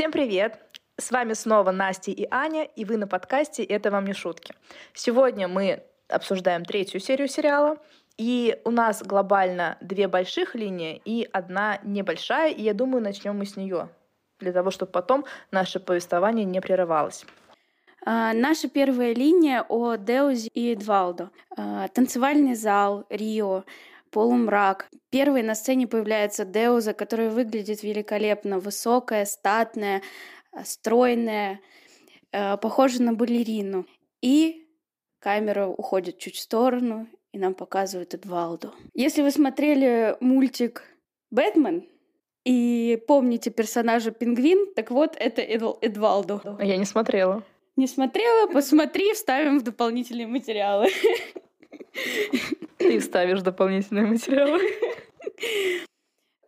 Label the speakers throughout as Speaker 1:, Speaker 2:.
Speaker 1: Всем привет! С вами снова Настя и Аня, и вы на подкасте «Это вам не шутки». Сегодня мы обсуждаем третью серию сериала, и у нас глобально две больших линии и одна небольшая, и я думаю, начнем мы с нее, для того, чтобы потом наше повествование не прерывалось.
Speaker 2: А, наша первая линия о Деузе и Эдвалдо. А, танцевальный зал, Рио, полумрак. Первой на сцене появляется Деуза, которая выглядит великолепно, высокая, статная, а, стройная, похожа на балерину. И камера уходит чуть в сторону, и нам показывают Эдвалду. Если вы смотрели мультик «Бэтмен», и помните персонажа Пингвин, так вот, это Эдвалду.
Speaker 1: Я не смотрела.
Speaker 2: Не смотрела? Посмотри, вставим в дополнительные материалы.
Speaker 1: Ты вставишь дополнительные материалы.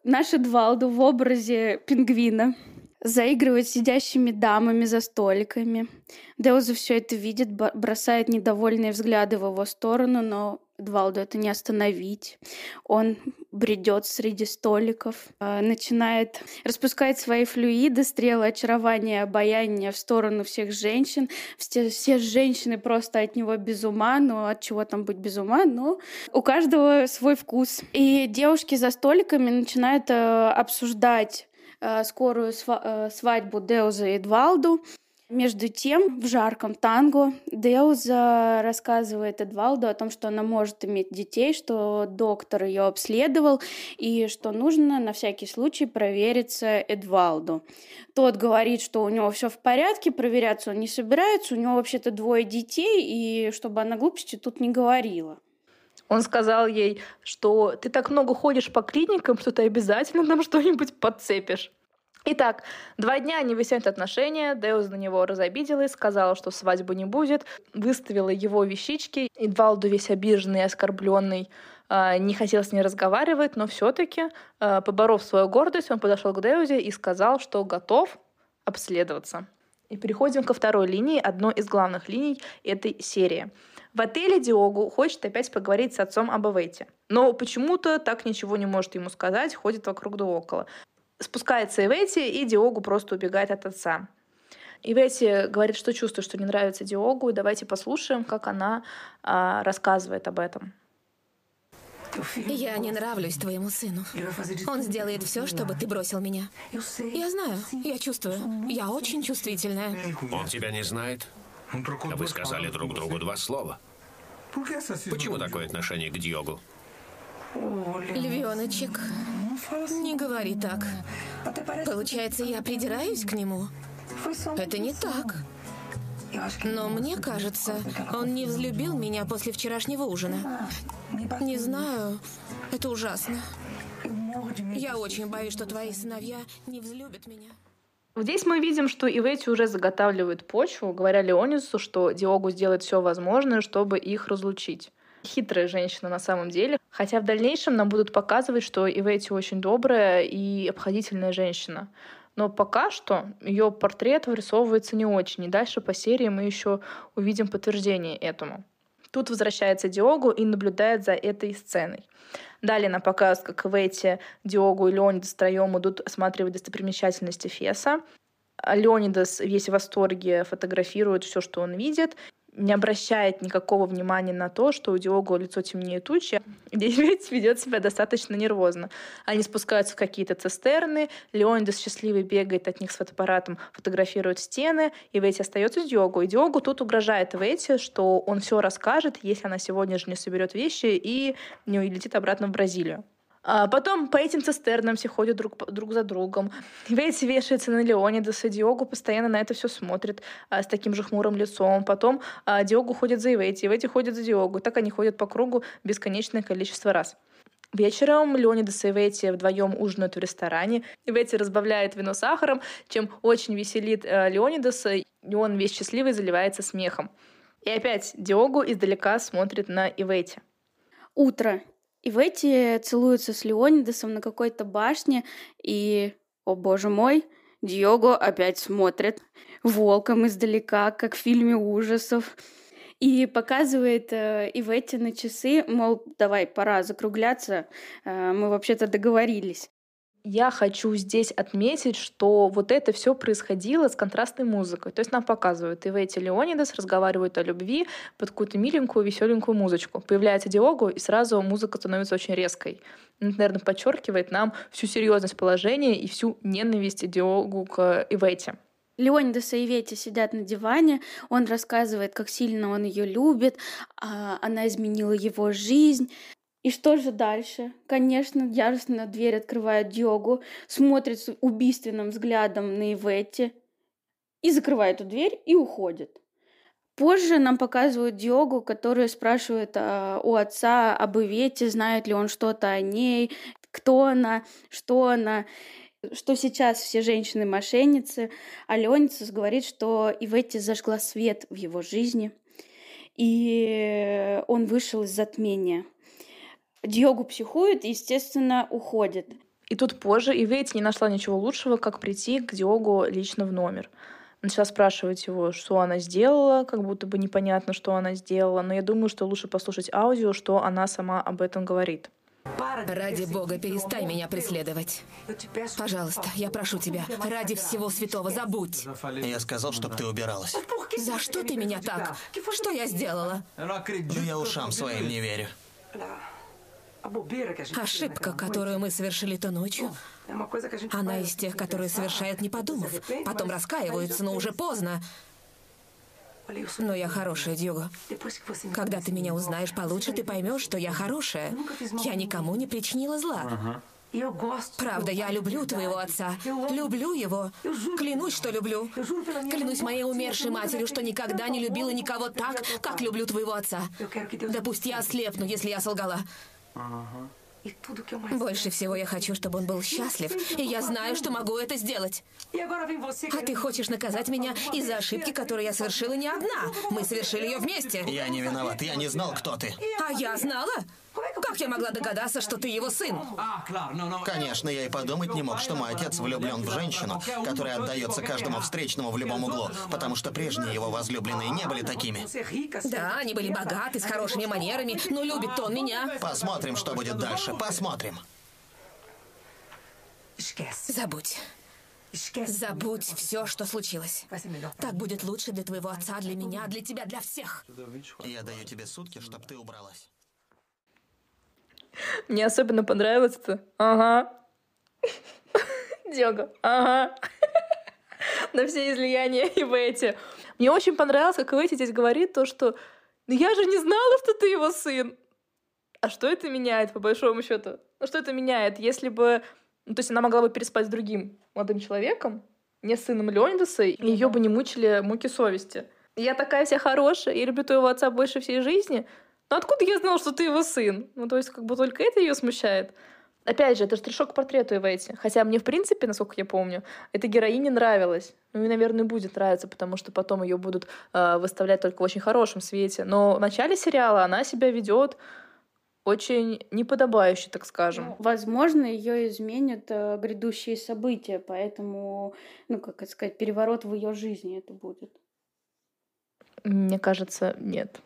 Speaker 2: Наш Эдвалду в образе пингвина заигрывает сидящими дамами за столиками. Деуза все это видит, бросает недовольные взгляды в его сторону, но Эдвалду это не остановить. Он бредет среди столиков, а, начинает распускать свои флюиды, стрелы очарования, обаяния в сторону всех женщин. Все, все женщины просто от него без ума, но от чего там быть без ума, но у каждого свой вкус. И девушки за столиками начинают э, обсуждать э, скорую э, свадьбу Деуза и Эдвалду. Между тем, в жарком танго Деуза рассказывает Эдвалду о том, что она может иметь детей, что доктор ее обследовал и что нужно на всякий случай провериться Эдвалду. Тот говорит, что у него все в порядке, проверяться он не собирается, у него вообще-то двое детей, и чтобы она глупости тут не говорила.
Speaker 1: Он сказал ей, что ты так много ходишь по клиникам, что ты обязательно нам что-нибудь подцепишь. Итак, два дня они выясняют отношения, Деус на него разобиделась, сказала, что свадьбы не будет, выставила его вещички, и Двалду весь обиженный оскорбленный а, не хотел с ней разговаривать, но все-таки, а, поборов свою гордость, он подошел к Деузе и сказал, что готов обследоваться. И переходим ко второй линии, одной из главных линий этой серии. В отеле Диогу хочет опять поговорить с отцом об Эвете. Но почему-то так ничего не может ему сказать, ходит вокруг да около. Спускается Ивети, и Диогу просто убегает от отца. Ивети говорит, что чувствует, что не нравится Диогу, и давайте послушаем, как она а, рассказывает об этом.
Speaker 3: Я не нравлюсь твоему сыну. Он сделает все, чтобы ты бросил меня. Я знаю, я чувствую. Я очень чувствительная.
Speaker 4: Он тебя не знает? Вы сказали друг другу два слова. Почему такое отношение к Диогу?
Speaker 3: Львеночек, не говори так. Получается, я придираюсь к нему? Это не так. Но мне кажется, он не взлюбил меня после вчерашнего ужина. Не знаю, это ужасно. Я очень боюсь, что твои сыновья не взлюбят меня.
Speaker 1: Здесь мы видим, что Ивети уже заготавливает почву, говоря Леонису, что Диогу сделает все возможное, чтобы их разлучить. Хитрая женщина на самом деле. Хотя в дальнейшем нам будут показывать, что Ивети очень добрая и обходительная женщина. Но пока что ее портрет вырисовывается не очень. И дальше по серии мы еще увидим подтверждение этому. Тут возвращается Диогу и наблюдает за этой сценой. Далее нам показывают, как Ветти, Диогу и Леонидас втроем идут осматривать достопримечательности Феса. Леонидас весь в восторге фотографирует все, что он видит не обращает никакого внимания на то, что у Диого лицо темнее тучи, Девять ведет себя достаточно нервозно. Они спускаются в какие-то цистерны, Леонидас счастливый бегает от них с фотоаппаратом, фотографирует стены, и Ветти остается с Диогу. И Диогу тут угрожает Ветти, что он все расскажет, если она сегодня же не соберет вещи и не улетит обратно в Бразилию. А потом по этим цистернам все ходят друг, друг за другом. Вейс вешается на Леонидаса, Диогу постоянно на это все смотрит а, с таким же хмурым лицом. Потом а, Диогу ходит за Ивети, Ивети ходит за Диогу. Так они ходят по кругу бесконечное количество раз. Вечером Леонидас и Ивети вдвоем ужинают в ресторане. Ивети разбавляет вино сахаром, чем очень веселит э, Леонидаса, и он весь счастливый заливается смехом. И опять Диогу издалека смотрит на Ивети.
Speaker 2: Утро. И в эти целуются с Леонидасом на какой-то башне, и, о боже мой, Диого опять смотрит волком издалека, как в фильме ужасов. И показывает э, Иветти на часы, мол, давай, пора закругляться, э, мы вообще-то договорились.
Speaker 1: Я хочу здесь отметить, что вот это все происходило с контрастной музыкой. То есть нам показывают, и Ивэти Леонидас разговаривают о любви под какую-то миленькую, веселенькую музычку. Появляется Диогу, и сразу музыка становится очень резкой. Это, наверное, подчеркивает нам всю серьезность положения и всю ненависть Диогу к Ивэти.
Speaker 2: Леонидас и Ивети сидят на диване, он рассказывает, как сильно он ее любит, а она изменила его жизнь. И что же дальше? Конечно, яростно дверь открывает Диогу, смотрит с убийственным взглядом на Иветти и закрывает эту дверь и уходит. Позже нам показывают Диогу, который спрашивает а, у отца об Ивете, знает ли он что-то о ней, кто она, что она, что сейчас все женщины мошенницы. А Леонисус говорит, что Иветти зажгла свет в его жизни, и он вышел из затмения. Диогу психует и, естественно, уходит.
Speaker 1: И тут позже Ивейт не нашла ничего лучшего, как прийти к Диогу лично в номер. Начала спрашивать его, что она сделала, как будто бы непонятно, что она сделала, но я думаю, что лучше послушать аудио, что она сама об этом говорит.
Speaker 3: Ради бога, перестань меня преследовать. Пожалуйста, я прошу тебя, ради всего святого, забудь.
Speaker 5: Я сказал, чтобы ты убиралась.
Speaker 3: За что ты меня так? Что я сделала?
Speaker 5: Я ушам своим не верю.
Speaker 3: Ошибка, которую мы совершили то ночью, она из тех, которые совершают не подумав. Потом раскаиваются, но уже поздно. Но я хорошая, Дьюго. Когда ты меня узнаешь получше, ты поймешь, что я хорошая. Я никому не причинила зла. Правда, я люблю твоего отца. Люблю его. Клянусь, что люблю. Клянусь моей умершей матерью, что никогда не любила никого так, как люблю твоего отца. Да пусть я ослепну, если я солгала. Больше всего я хочу, чтобы он был счастлив, и я знаю, что могу это сделать. А ты хочешь наказать меня из-за ошибки, которую я совершила не одна. Мы совершили ее вместе.
Speaker 5: Я не виноват, я не знал, кто ты.
Speaker 3: А я знала? Как я могла догадаться, что ты его сын?
Speaker 5: Конечно, я и подумать не мог, что мой отец влюблен в женщину, которая отдается каждому встречному в любом углу, потому что прежние его возлюбленные не были такими.
Speaker 3: Да, они были богаты, с хорошими манерами, но любит-то он меня.
Speaker 5: Посмотрим, что будет дальше. Посмотрим.
Speaker 3: Забудь. Забудь все, что случилось. Так будет лучше для твоего отца, для меня, для тебя, для всех.
Speaker 5: Я даю тебе сутки, чтобы ты убралась.
Speaker 1: Мне особенно понравилось это. Ага. Дёга. Ага. На все излияния и в эти. Мне очень понравилось, как Ивети здесь говорит то, что «Ну я же не знала, что ты его сын». А что это меняет, по большому счету? Ну что это меняет? Если бы... Ну, то есть она могла бы переспать с другим молодым человеком, не с сыном Леонидаса, и ее бы не мучили муки совести. Я такая вся хорошая, я люблю твоего отца больше всей жизни, ну откуда я знала, что ты его сын? Ну, то есть, как бы только это ее смущает. Опять же, это штришок к портрету Ивэти. Хотя мне, в принципе, насколько я помню, эта героиня нравилась. Ну и, наверное, будет нравиться, потому что потом ее будут э, выставлять только в очень хорошем свете. Но в начале сериала она себя ведет очень неподобающе, так скажем. Ну,
Speaker 2: возможно, ее изменят э, грядущие события, поэтому, ну, как это сказать, переворот в ее жизни это будет.
Speaker 1: Мне кажется, нет.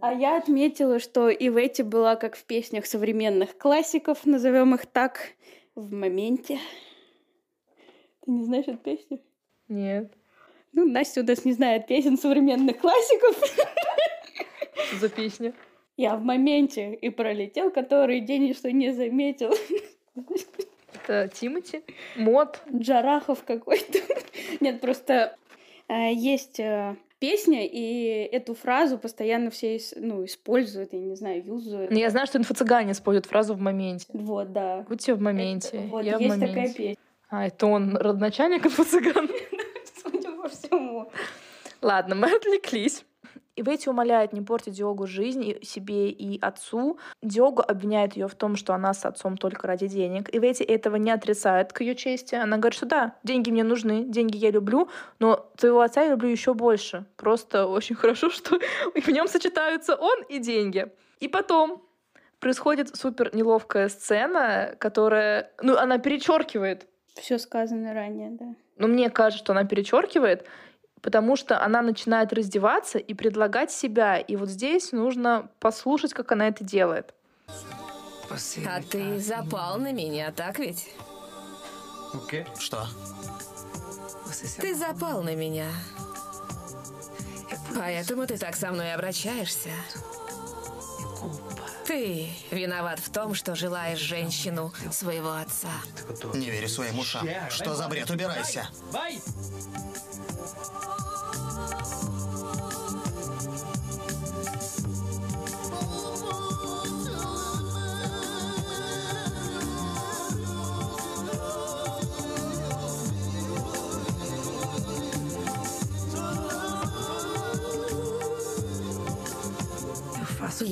Speaker 2: А я отметила, что и в эти была, как в песнях современных классиков, назовем их так, в моменте. Ты не знаешь эту песню?
Speaker 1: Нет.
Speaker 2: Ну, Настя у нас не знает песен современных классиков.
Speaker 1: Что за песня?
Speaker 2: Я в моменте и пролетел, который день, что не заметил.
Speaker 1: Это Тимати? Мод?
Speaker 2: Джарахов какой-то. Нет, просто э, есть э, песня, и эту фразу постоянно все ну, используют, я не знаю, юзают.
Speaker 1: Ну, я знаю, что инфо-цыгане используют фразу в моменте.
Speaker 2: Вот, да.
Speaker 1: Будьте в моменте.
Speaker 2: Это, вот,
Speaker 1: я
Speaker 2: есть
Speaker 1: в моменте.
Speaker 2: такая песня.
Speaker 1: А, это он родоначальник инфо-цыган?
Speaker 2: Судя по всему.
Speaker 1: Ладно, мы отвлеклись. И Ветти умоляет не портить Диогу жизнь и себе и отцу. Диогу обвиняет ее в том, что она с отцом только ради денег. И Ветти этого не отрицает к ее чести. Она говорит, что да, деньги мне нужны, деньги я люблю, но твоего отца я люблю еще больше. Просто очень хорошо, что в нем сочетаются он и деньги. И потом происходит супер неловкая сцена, которая, ну, она перечеркивает.
Speaker 2: Все сказано ранее, да.
Speaker 1: Ну, мне кажется, что она перечеркивает потому что она начинает раздеваться и предлагать себя. И вот здесь нужно послушать, как она это делает.
Speaker 3: А ты запал на меня, так ведь?
Speaker 5: Что?
Speaker 3: Ты запал на меня. Поэтому ты так со мной обращаешься. Ты виноват в том, что желаешь женщину своего отца.
Speaker 5: Не верю своим ушам. Что за бред? Убирайся.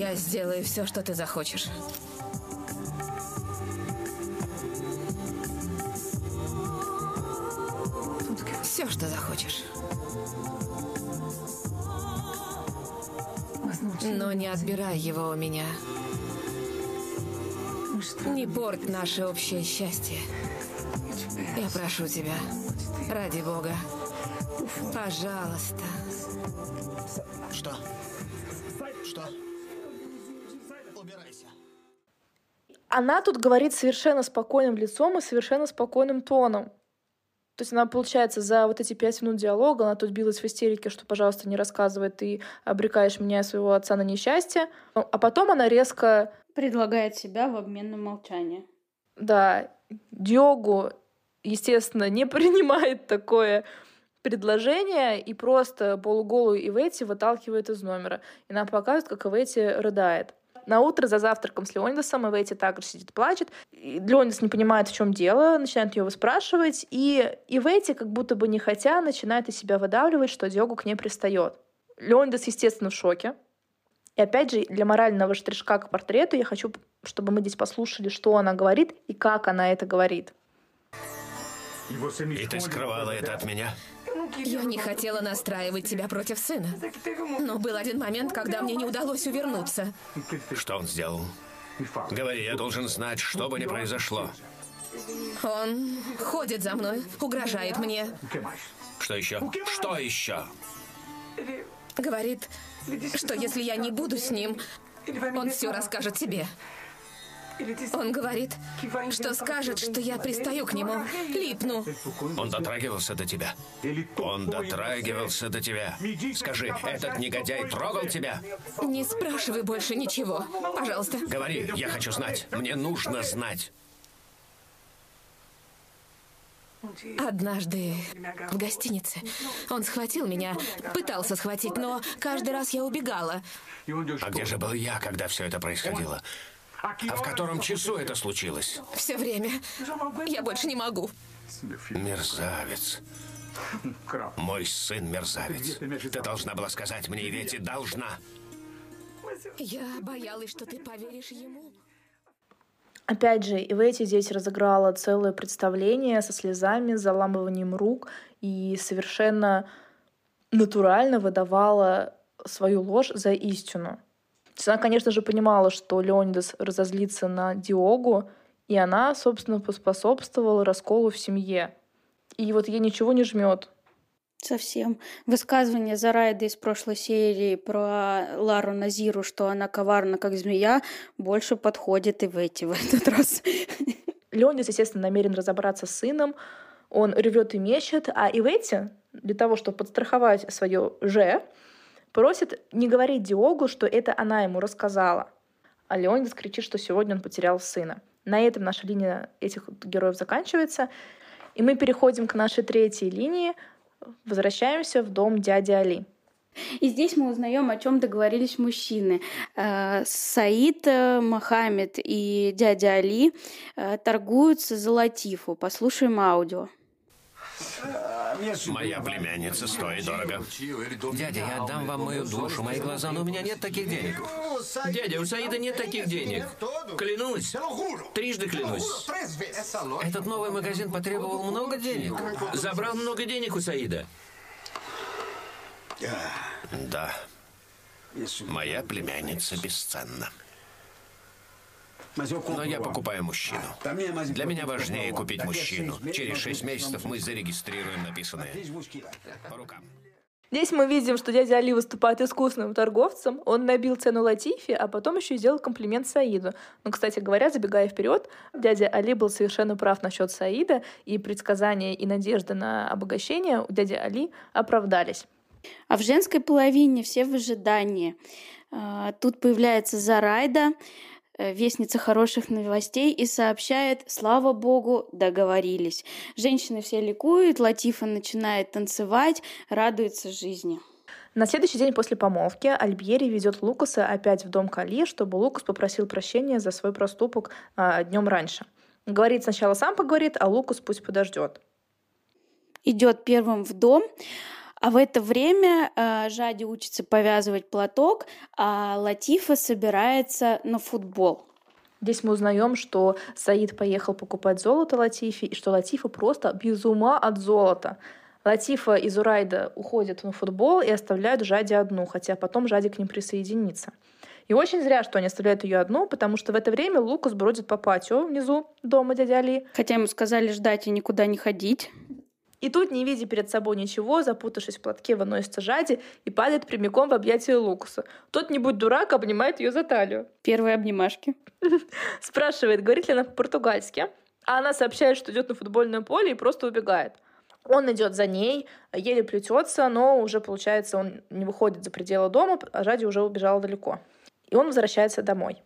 Speaker 3: Я сделаю все, что ты захочешь. Все, что захочешь. Но не отбирай его у меня. Не порть наше общее счастье. Я прошу тебя, ради Бога, пожалуйста.
Speaker 5: Что?
Speaker 1: Она тут говорит совершенно спокойным лицом и совершенно спокойным тоном. То есть она, получается, за вот эти пять минут диалога, она тут билась в истерике, что, пожалуйста, не рассказывай, ты обрекаешь меня и своего отца на несчастье. А потом она резко,
Speaker 2: Предлагает себя в обмен на молчание.
Speaker 1: да, Диогу, естественно, не принимает такое предложение и просто полуголую Ивети выталкивает из номера. И нам показывают, как Ивети рыдает. На утро за завтраком с Леонидасом Ивети также сидит, плачет. И Леонидас не понимает, в чем дело, начинает ее выспрашивать. И Ивети, как будто бы не хотя, начинает из себя выдавливать, что Диогу к ней пристает. Леонидас, естественно, в шоке. И опять же, для морального штришка к портрету я хочу, чтобы мы здесь послушали, что она говорит и как она это говорит.
Speaker 4: И ты скрывала это от меня?
Speaker 3: Я не хотела настраивать тебя против сына. Но был один момент, когда мне не удалось увернуться.
Speaker 4: Что он сделал? Говори, я должен знать, что бы ни произошло.
Speaker 3: Он ходит за мной, угрожает мне.
Speaker 4: Что еще? Что еще?
Speaker 3: Говорит, что если я не буду с ним, он все расскажет тебе. Он говорит, что скажет, что я пристаю к нему, липну.
Speaker 4: Он дотрагивался до тебя? Он дотрагивался до тебя. Скажи, этот негодяй трогал тебя?
Speaker 3: Не спрашивай больше ничего. Пожалуйста.
Speaker 4: Говори, я хочу знать. Мне нужно знать.
Speaker 3: Однажды в гостинице он схватил меня, пытался схватить, но каждый раз я убегала.
Speaker 4: А где же был я, когда все это происходило? А в котором часу это случилось?
Speaker 3: Все время. Я больше не могу.
Speaker 4: Мерзавец. Мой сын мерзавец. Ты должна была сказать мне, Вети, должна.
Speaker 3: Я боялась, что ты поверишь ему.
Speaker 1: Опять же, Ивети здесь разыграла целое представление со слезами, заламыванием рук и совершенно натурально выдавала свою ложь за истину. Она, конечно же, понимала, что Леонидас разозлится на Диогу, и она, собственно, поспособствовала расколу в семье. И вот ей ничего не жмет.
Speaker 2: Совсем. Высказывание Зарайда из прошлой серии про Лару Назиру, что она коварна, как змея, больше подходит и в эти в этот раз.
Speaker 1: Леонидас, естественно, намерен разобраться с сыном. Он ревет и мечет, а Ивети, для того, чтобы подстраховать свое «же», просит не говорить Диогу, что это она ему рассказала. А Леонидас кричит, что сегодня он потерял сына. На этом наша линия этих героев заканчивается. И мы переходим к нашей третьей линии. Возвращаемся в дом дяди Али.
Speaker 2: И здесь мы узнаем, о чем договорились мужчины. Э, Саид, э, Мохаммед и дядя Али э, торгуются за Латифу. Послушаем аудио.
Speaker 4: Моя племянница стоит дорого. Дядя, я отдам вам мою душу, мои глаза, но у меня нет таких денег. Дядя, у Саида нет таких денег. Клянусь. Трижды клянусь. Этот новый магазин потребовал много денег. Забрал много денег у Саида. Да. Моя племянница бесценна. Но я покупаю мужчину. Для меня важнее купить мужчину. Через шесть месяцев мы зарегистрируем написанное. По рукам.
Speaker 1: Здесь мы видим, что дядя Али выступает искусным торговцем. Он набил цену Латифи, а потом еще и сделал комплимент Саиду. Но, кстати говоря, забегая вперед, дядя Али был совершенно прав насчет Саида, и предсказания и надежды на обогащение у дяди Али оправдались.
Speaker 2: А в женской половине все в ожидании. А, тут появляется Зарайда, вестница хороших новостей и сообщает, слава богу, договорились. Женщины все ликуют, Латифа начинает танцевать, радуется жизни.
Speaker 1: На следующий день после помолвки Альбьери ведет Лукаса опять в дом Кали, чтобы Лукас попросил прощения за свой проступок а, днем раньше. Говорит сначала сам поговорит, а Лукас пусть подождет.
Speaker 2: Идет первым в дом. А в это время э, Жади учится повязывать платок, а Латифа собирается на футбол.
Speaker 1: Здесь мы узнаем, что Саид поехал покупать золото Латифи, и что Латифа просто без ума от золота. Латифа и Зурайда уходят на футбол и оставляют Жади одну, хотя потом Жади к ним присоединится. И очень зря, что они оставляют ее одну, потому что в это время Лукас бродит по патио внизу дома дяди Али.
Speaker 2: Хотя ему сказали ждать и никуда не ходить.
Speaker 1: И тут, не видя перед собой ничего, запутавшись в платке, выносится Жади и падает прямиком в объятия Лукуса. Тот, не будь дурак, обнимает ее за талию.
Speaker 2: Первые обнимашки.
Speaker 1: Спрашивает, говорит ли она по-португальски. А она сообщает, что идет на футбольное поле и просто убегает. Он идет за ней, еле плетется, но уже, получается, он не выходит за пределы дома, а Жади уже убежала далеко. И он возвращается домой.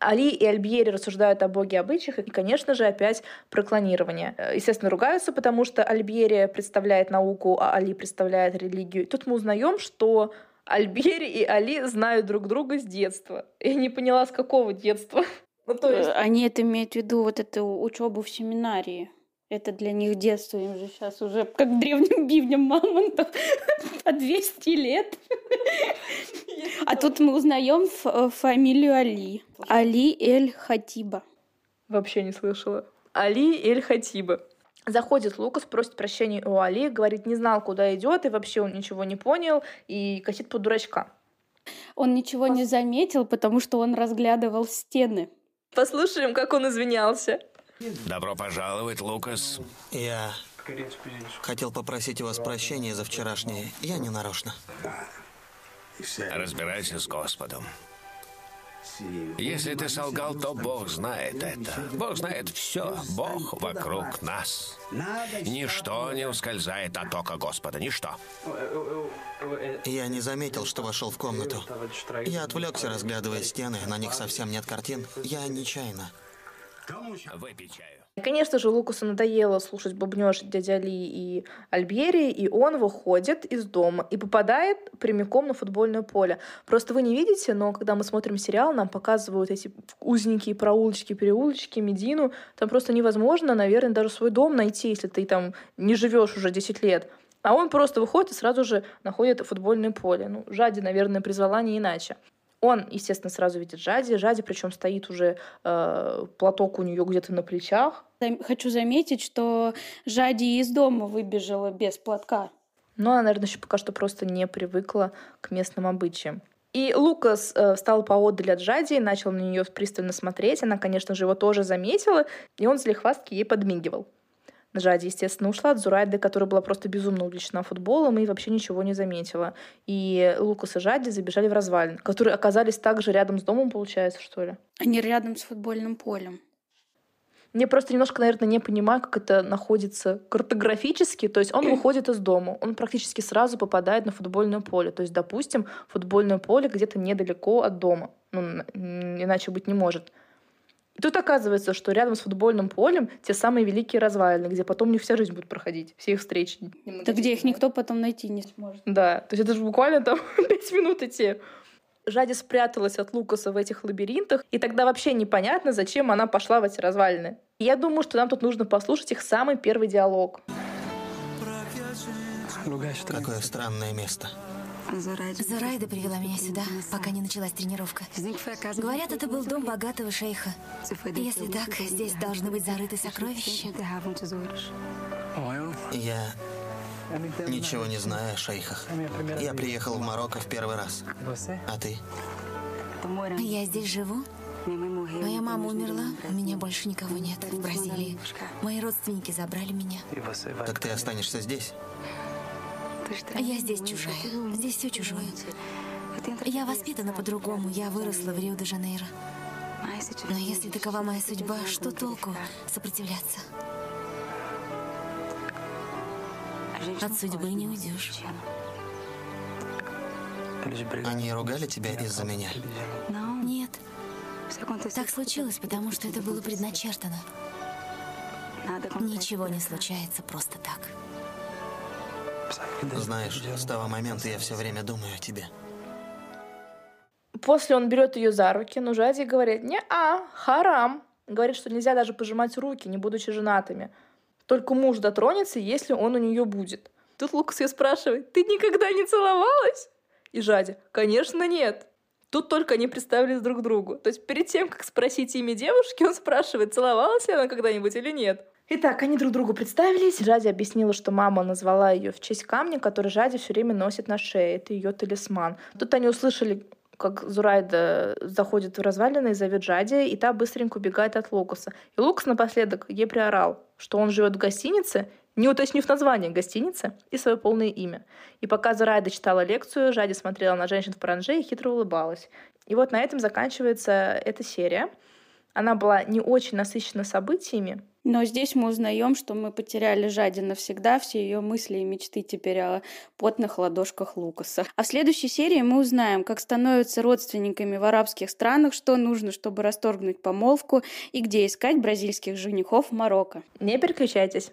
Speaker 1: Али и Альбьери рассуждают о боге обычаях, и, конечно же, опять про клонирование. Э, естественно, ругаются, потому что Альбьери представляет науку, а Али представляет религию. И тут мы узнаем, что Альбьери и Али знают друг друга с детства. Я не поняла, с какого детства.
Speaker 2: Ну, то есть... Э, они это имеют в виду вот эту учебу в семинарии. Это для них детство, им же сейчас уже как древним бивням мамонтов по 200 лет. А тут мы узнаем э, фамилию Али. Али Эль Хатиба.
Speaker 1: Вообще не слышала. Али Эль Хатиба. Заходит Лукас, просит прощения у Али, говорит, не знал, куда идет, и вообще он ничего не понял, и косит под дурачка.
Speaker 2: Он ничего не заметил, потому что он разглядывал стены.
Speaker 1: Послушаем, как он извинялся.
Speaker 4: Добро пожаловать, Лукас.
Speaker 5: Я хотел попросить у вас прощения за вчерашнее. Я не нарочно.
Speaker 4: Разбирайся с Господом. Если ты солгал, то Бог знает это. Бог знает все. Бог вокруг нас. Ничто не ускользает от ока Господа. Ничто.
Speaker 5: Я не заметил, что вошел в комнату. Я отвлекся, разглядывая стены. На них совсем нет картин. Я нечаянно.
Speaker 4: Выпей чаю.
Speaker 1: Конечно же, Лукасу надоело слушать бубнеж дяди Али и Альбери, и он выходит из дома и попадает прямиком на футбольное поле. Просто вы не видите, но когда мы смотрим сериал, нам показывают эти узенькие проулочки, переулочки, Медину. Там просто невозможно, наверное, даже свой дом найти, если ты там не живешь уже 10 лет. А он просто выходит и сразу же находит футбольное поле. Ну, Жади, наверное, призвала не иначе. Он, естественно, сразу видит Жади. Жади, причем стоит уже э, платок у нее где-то на плечах.
Speaker 2: Хочу заметить, что Жади из дома выбежала без платка.
Speaker 1: Но она, наверное, еще пока что просто не привыкла к местным обычаям. И Лукас э, встал поодаль от Жади и начал на нее пристально смотреть. Она, конечно же, его тоже заметила, и он злехвастки ей подмигивал. Жади, естественно, ушла от Зурайды, которая была просто безумно увлечена футболом и вообще ничего не заметила. И Лукас и Жади забежали в развалин, которые оказались также рядом с домом, получается, что ли?
Speaker 2: Они рядом с футбольным полем.
Speaker 1: Мне просто немножко, наверное, не понимаю, как это находится картографически. То есть он выходит из дома, он практически сразу попадает на футбольное поле. То есть, допустим, футбольное поле где-то недалеко от дома. Ну, иначе быть не может. И тут оказывается, что рядом с футбольным полем те самые великие развалины, где потом у них вся жизнь будет проходить, все их встречи.
Speaker 2: Да где их никто потом найти не сможет.
Speaker 1: Да, то есть это же буквально там пять минут идти. Жади спряталась от Лукаса в этих лабиринтах, и тогда вообще непонятно, зачем она пошла в эти развалины. И я думаю, что нам тут нужно послушать их самый первый диалог.
Speaker 5: Какое странное место.
Speaker 6: Зурайда привела меня сюда, пока не началась тренировка. Говорят, это был дом богатого шейха. Если так, здесь должны быть зарыты сокровища.
Speaker 5: Я ничего не знаю о шейхах. Я приехал в Марокко в первый раз. А ты?
Speaker 6: Я здесь живу. Моя мама умерла, у меня больше никого нет в Бразилии. Мои родственники забрали меня.
Speaker 5: Так ты останешься здесь?
Speaker 6: Я здесь чужая. Здесь все чужое. Я воспитана по-другому. Я выросла в Рио-де-Жанейро. Но если такова моя судьба, что толку сопротивляться? От судьбы не уйдешь.
Speaker 5: Они ругали тебя из-за меня?
Speaker 6: Нет. Так случилось, потому что это было предначертано. Ничего не случается просто так.
Speaker 5: Знаешь, с того момента я все время думаю о тебе.
Speaker 1: После он берет ее за руки, но Жади говорит, не-а, харам. Говорит, что нельзя даже пожимать руки, не будучи женатыми. Только муж дотронется, если он у нее будет. Тут Лукас ее спрашивает, ты никогда не целовалась? И Жади, конечно, нет. Тут только они представились друг другу. То есть перед тем, как спросить имя девушки, он спрашивает, целовалась ли она когда-нибудь или нет. Итак, они друг другу представились. Жади объяснила, что мама назвала ее в честь камня, который Жади все время носит на шее. Это ее талисман. Тут они услышали как Зурайда заходит в развалины и зовет Жади, и та быстренько убегает от Лукаса. И Лукас напоследок ей приорал, что он живет в гостинице, не уточнив название гостиницы и свое полное имя. И пока Зурайда читала лекцию, Жади смотрела на женщин в паранже и хитро улыбалась. И вот на этом заканчивается эта серия. Она была не очень насыщена событиями,
Speaker 2: но здесь мы узнаем, что мы потеряли Жади навсегда, все ее мысли и мечты теперь о потных ладошках Лукаса. А в следующей серии мы узнаем, как становятся родственниками в арабских странах, что нужно, чтобы расторгнуть помолвку и где искать бразильских женихов в Марокко.
Speaker 1: Не переключайтесь.